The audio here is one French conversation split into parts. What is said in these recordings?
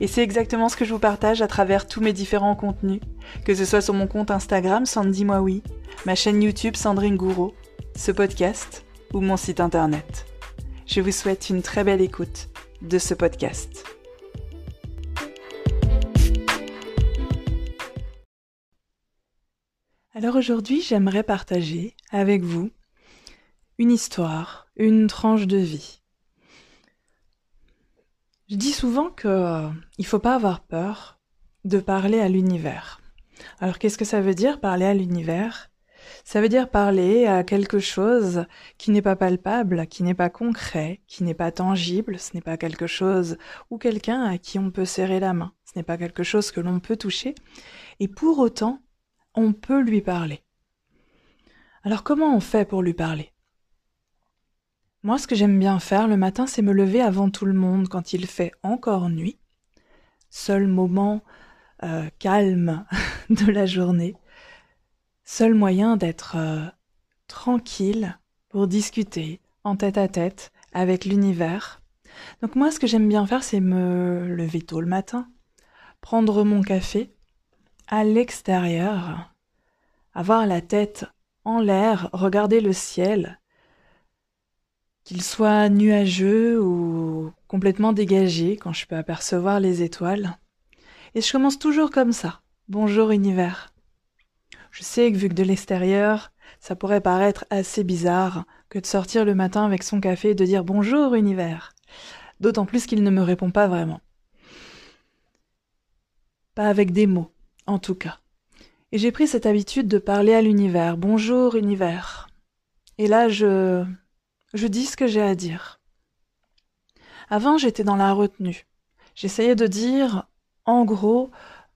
Et c'est exactement ce que je vous partage à travers tous mes différents contenus, que ce soit sur mon compte Instagram Sandy Moi ma chaîne YouTube Sandrine Gouraud, ce podcast ou mon site internet. Je vous souhaite une très belle écoute de ce podcast. Alors aujourd'hui, j'aimerais partager avec vous une histoire, une tranche de vie. Je dis souvent que euh, il faut pas avoir peur de parler à l'univers. Alors qu'est-ce que ça veut dire parler à l'univers? Ça veut dire parler à quelque chose qui n'est pas palpable, qui n'est pas concret, qui n'est pas tangible, ce n'est pas quelque chose ou quelqu'un à qui on peut serrer la main, ce n'est pas quelque chose que l'on peut toucher, et pour autant, on peut lui parler. Alors comment on fait pour lui parler? Moi, ce que j'aime bien faire le matin, c'est me lever avant tout le monde quand il fait encore nuit. Seul moment euh, calme de la journée. Seul moyen d'être euh, tranquille pour discuter en tête à tête avec l'univers. Donc moi, ce que j'aime bien faire, c'est me lever tôt le matin, prendre mon café à l'extérieur, avoir la tête en l'air, regarder le ciel, qu'il soit nuageux ou complètement dégagé quand je peux apercevoir les étoiles. Et je commence toujours comme ça. Bonjour univers. Je sais que vu que de l'extérieur, ça pourrait paraître assez bizarre que de sortir le matin avec son café et de dire bonjour univers. D'autant plus qu'il ne me répond pas vraiment. Pas avec des mots, en tout cas. Et j'ai pris cette habitude de parler à l'univers. Bonjour univers. Et là, je, je dis ce que j'ai à dire. Avant, j'étais dans la retenue. J'essayais de dire, en gros,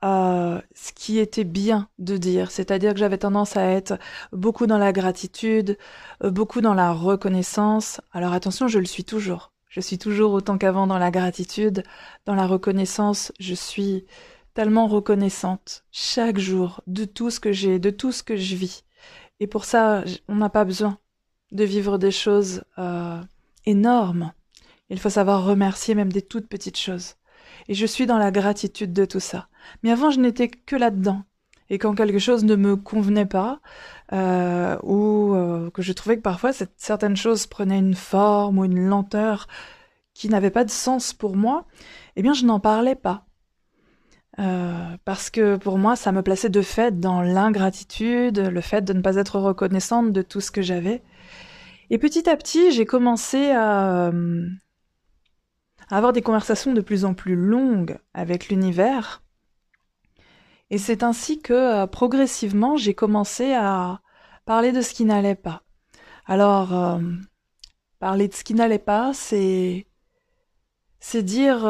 euh, ce qui était bien de dire, c'est-à-dire que j'avais tendance à être beaucoup dans la gratitude, euh, beaucoup dans la reconnaissance. Alors attention, je le suis toujours. Je suis toujours autant qu'avant dans la gratitude, dans la reconnaissance. Je suis tellement reconnaissante chaque jour de tout ce que j'ai, de tout ce que je vis. Et pour ça, on n'a pas besoin de vivre des choses euh, énormes. Il faut savoir remercier même des toutes petites choses. Et je suis dans la gratitude de tout ça. Mais avant, je n'étais que là-dedans. Et quand quelque chose ne me convenait pas, euh, ou euh, que je trouvais que parfois cette, certaines choses prenaient une forme ou une lenteur qui n'avait pas de sens pour moi, eh bien je n'en parlais pas. Euh, parce que pour moi, ça me plaçait de fait dans l'ingratitude, le fait de ne pas être reconnaissante de tout ce que j'avais. Et petit à petit, j'ai commencé à, euh, à, avoir des conversations de plus en plus longues avec l'univers. Et c'est ainsi que euh, progressivement, j'ai commencé à parler de ce qui n'allait pas. Alors, parler de ce qui n'allait pas, c'est c'est dire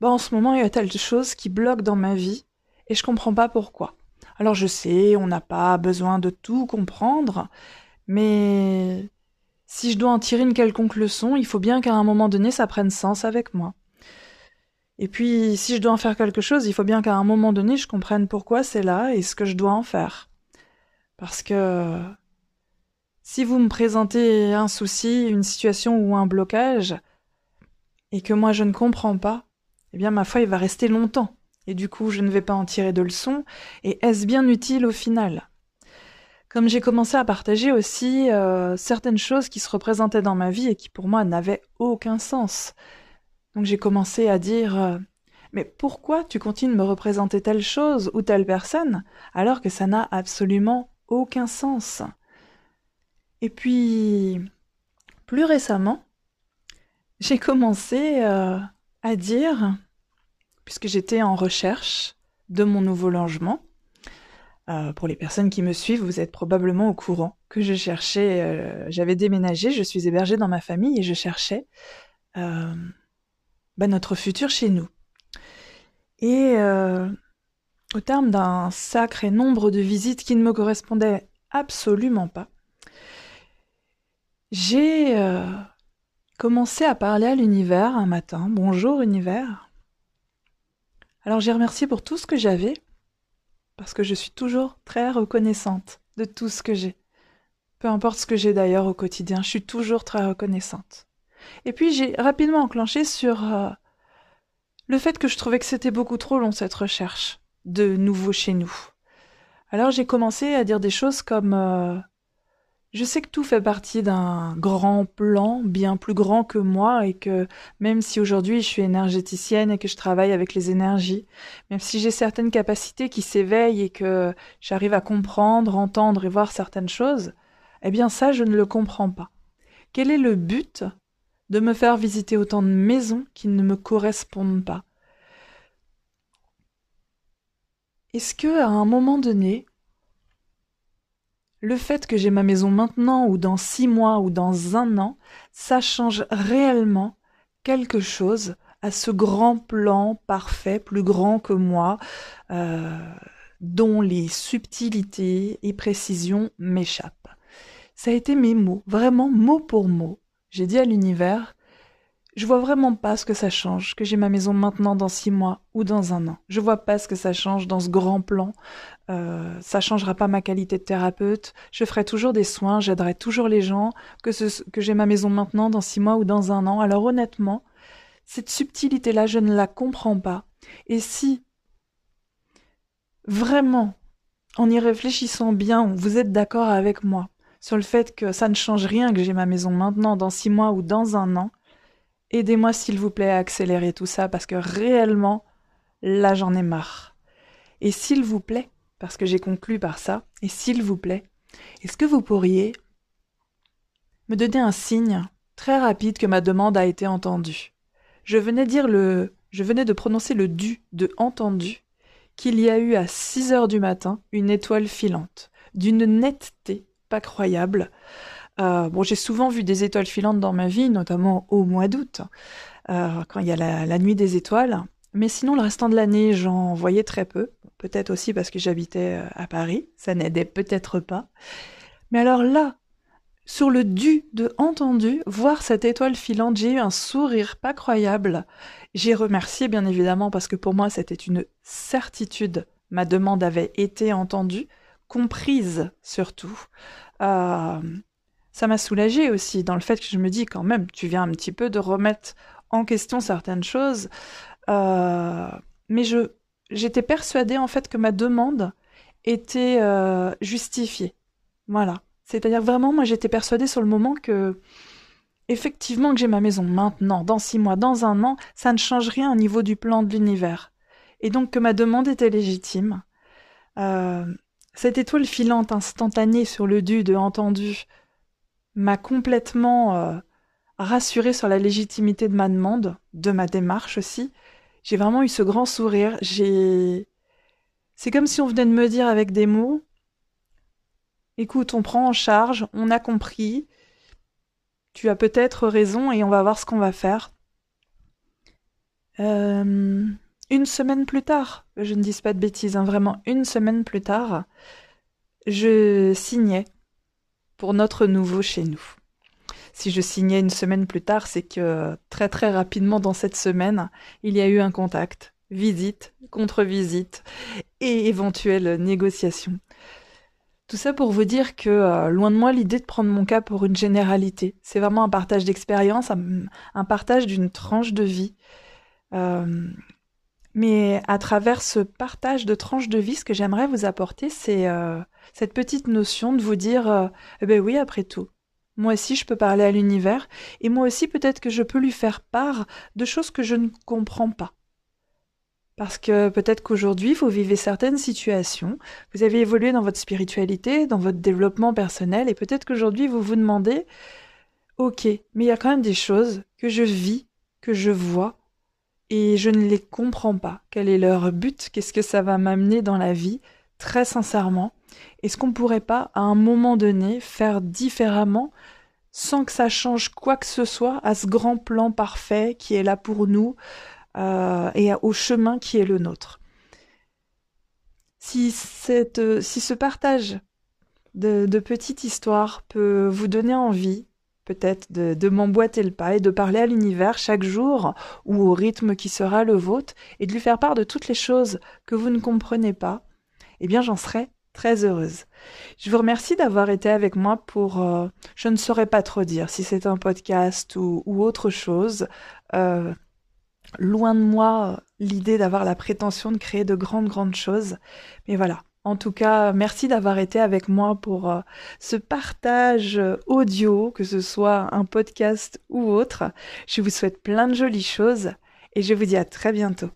bah, en ce moment il y a telle chose qui bloque dans ma vie et je comprends pas pourquoi. Alors je sais, on n'a pas besoin de tout comprendre, mais si je dois en tirer une quelconque leçon, il faut bien qu'à un moment donné ça prenne sens avec moi. Et puis, si je dois en faire quelque chose, il faut bien qu'à un moment donné je comprenne pourquoi c'est là et ce que je dois en faire. Parce que si vous me présentez un souci, une situation ou un blocage, et que moi je ne comprends pas, eh bien ma foi il va rester longtemps, et du coup je ne vais pas en tirer de leçon, et est-ce bien utile au final? Comme j'ai commencé à partager aussi euh, certaines choses qui se représentaient dans ma vie et qui pour moi n'avaient aucun sens. Donc j'ai commencé à dire euh, Mais pourquoi tu continues de me représenter telle chose ou telle personne alors que ça n'a absolument aucun sens? Et puis, plus récemment, j'ai commencé euh, à dire, puisque j'étais en recherche de mon nouveau logement, euh, pour les personnes qui me suivent, vous êtes probablement au courant que je cherchais, euh, j'avais déménagé, je suis hébergée dans ma famille et je cherchais bah, notre futur chez nous. Et au terme d'un sacré nombre de visites qui ne me correspondaient absolument pas, j'ai euh, commencé à parler à l'univers un matin. Bonjour univers. Alors j'ai remercié pour tout ce que j'avais, parce que je suis toujours très reconnaissante de tout ce que j'ai. Peu importe ce que j'ai d'ailleurs au quotidien, je suis toujours très reconnaissante. Et puis j'ai rapidement enclenché sur euh, le fait que je trouvais que c'était beaucoup trop long cette recherche de nouveau chez nous. Alors j'ai commencé à dire des choses comme euh, je sais que tout fait partie d'un grand plan bien plus grand que moi et que même si aujourd'hui je suis énergéticienne et que je travaille avec les énergies, même si j'ai certaines capacités qui s'éveillent et que j'arrive à comprendre, entendre et voir certaines choses, eh bien ça je ne le comprends pas. Quel est le but de me faire visiter autant de maisons qui ne me correspondent pas? Est-ce que à un moment donné, le fait que j'ai ma maison maintenant ou dans six mois ou dans un an, ça change réellement quelque chose à ce grand plan parfait, plus grand que moi, euh, dont les subtilités et précisions m'échappent. Ça a été mes mots, vraiment mot pour mot. J'ai dit à l'univers, je vois vraiment pas ce que ça change, que j'ai ma maison maintenant dans six mois ou dans un an. Je vois pas ce que ça change dans ce grand plan. Euh, ça changera pas ma qualité de thérapeute. Je ferai toujours des soins, j'aiderai toujours les gens, que, que j'ai ma maison maintenant dans six mois ou dans un an. Alors honnêtement, cette subtilité-là, je ne la comprends pas. Et si vraiment, en y réfléchissant bien, vous êtes d'accord avec moi sur le fait que ça ne change rien que j'ai ma maison maintenant dans six mois ou dans un an, Aidez-moi s'il vous plaît à accélérer tout ça parce que réellement, là j'en ai marre. Et s'il vous plaît, parce que j'ai conclu par ça, et s'il vous plaît, est-ce que vous pourriez me donner un signe très rapide que ma demande a été entendue? Je venais dire le je venais de prononcer le du de entendu qu'il y a eu à 6 heures du matin une étoile filante, d'une netteté pas croyable, euh, bon, j'ai souvent vu des étoiles filantes dans ma vie, notamment au mois d'août, euh, quand il y a la, nuit des étoiles. Mais sinon, le restant de l'année, j'en voyais très peu. Peut-être aussi parce que j'habitais euh, à Paris, ça n'aidait peut-être pas. Mais alors là, sur le du de entendu, voir cette étoile filante, j'ai eu un sourire pas croyable. J'ai remercié bien évidemment parce que pour moi c'était une certitude. Ma demande avait été entendue, comprise surtout. Ça m'a soulagée aussi dans le fait que je me dis quand même, tu viens un petit peu de remettre en question certaines choses. Euh, mais je, j'étais persuadée en fait que ma demande était euh, justifiée. Voilà. C'est-à-dire vraiment, moi j'étais persuadée sur le moment que effectivement que j'ai ma maison maintenant, dans six mois, dans un an, ça ne change rien au niveau du plan de l'univers. Et donc que ma demande était légitime. Euh, cette étoile filante instantanée sur le du de entendu m'a complètement euh, rassurée sur la légitimité de ma demande, de ma démarche aussi. J'ai vraiment eu ce grand sourire. J'ai. C'est comme si on venait de me dire avec des mots Écoute, on prend en charge, on a compris, tu as peut-être raison et on va voir ce qu'on va faire. Euh, une semaine plus tard, je ne dis pas de bêtises, hein, vraiment une semaine plus tard, je signais pour notre nouveau chez nous. Si je signais une semaine plus tard, c'est que très très rapidement dans cette semaine, il y a eu un contact, visite, contre-visite et éventuelle négociation. Tout ça pour vous dire que, euh, loin de moi l'idée de prendre mon cas pour une généralité. C'est vraiment un partage d'expérience, un, partage d'une tranche de vie. Euh, mais à travers ce partage de tranches de vie, ce que j'aimerais vous apporter, c'est euh, cette petite notion de vous dire, euh, eh ben oui, après tout, moi aussi je peux parler à l'univers, et moi aussi peut-être que je peux lui faire part de choses que je ne comprends pas. Parce que peut-être qu'aujourd'hui, vous vivez certaines situations, vous avez évolué dans votre spiritualité, dans votre développement personnel, et peut-être qu'aujourd'hui, vous vous demandez, ok, mais il y a quand même des choses que je vis, que je vois, et je ne les comprends pas. Quel est leur but? Qu'est-ce que ça va m'amener dans la vie? Très sincèrement, est-ce qu'on pourrait pas, à un moment donné, faire différemment sans que ça change quoi que ce soit à ce grand plan parfait qui est là pour nous, euh, et au chemin qui est le nôtre? Si, cette, si ce partage de, de petites histoires peut vous donner envie, peut-être de, m'emboîter le pas et de parler à l'univers chaque jour ou au rythme qui sera le vôtre et de lui faire part de toutes les choses que vous ne comprenez pas, eh bien j'en serai très heureuse. Je vous remercie d'avoir été avec moi pour, euh, je ne saurais pas trop dire si c'est un podcast ou, ou autre chose. Euh, loin de moi l'idée d'avoir la prétention de créer de grandes, grandes choses. Mais voilà. En tout cas, merci d'avoir été avec moi pour euh, ce partage audio, que ce soit un podcast ou autre. Je vous souhaite plein de jolies choses et je vous dis à très bientôt.